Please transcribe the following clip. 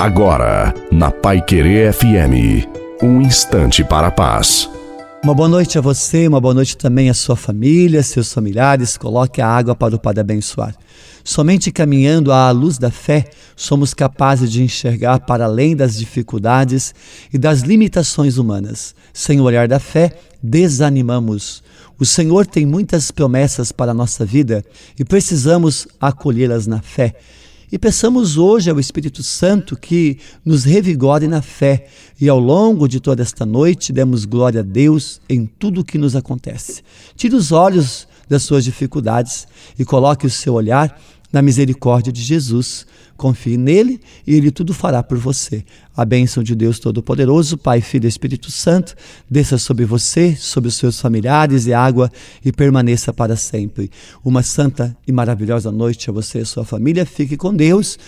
Agora, na Pai Querer FM, um instante para a paz. Uma boa noite a você, uma boa noite também à sua família, seus familiares. Coloque a água para o Padre abençoar. Somente caminhando à luz da fé, somos capazes de enxergar para além das dificuldades e das limitações humanas. Sem o olhar da fé, desanimamos. O Senhor tem muitas promessas para a nossa vida e precisamos acolhê-las na fé. E peçamos hoje ao Espírito Santo que nos revigore na fé e ao longo de toda esta noite demos glória a Deus em tudo o que nos acontece. Tire os olhos das suas dificuldades e coloque o seu olhar na misericórdia de Jesus. Confie nele e ele tudo fará por você. A bênção de Deus Todo-Poderoso, Pai, Filho e Espírito Santo, desça sobre você, sobre os seus familiares e água e permaneça para sempre. Uma santa e maravilhosa noite a você e a sua família. Fique com Deus.